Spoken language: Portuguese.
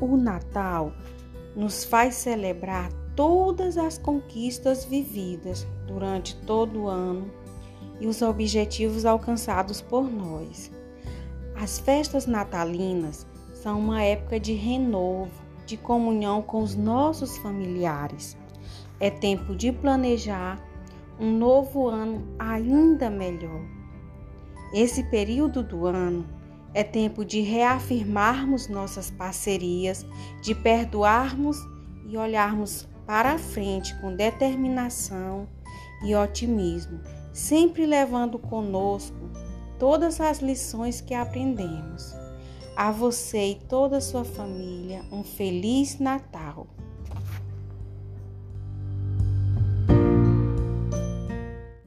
O Natal nos faz celebrar todas as conquistas vividas durante todo o ano e os objetivos alcançados por nós. As festas natalinas são uma época de renovo, de comunhão com os nossos familiares. É tempo de planejar um novo ano ainda melhor. Esse período do ano é tempo de reafirmarmos nossas parcerias, de perdoarmos e olharmos para a frente com determinação e otimismo, sempre levando conosco todas as lições que aprendemos. A você e toda a sua família, um Feliz Natal!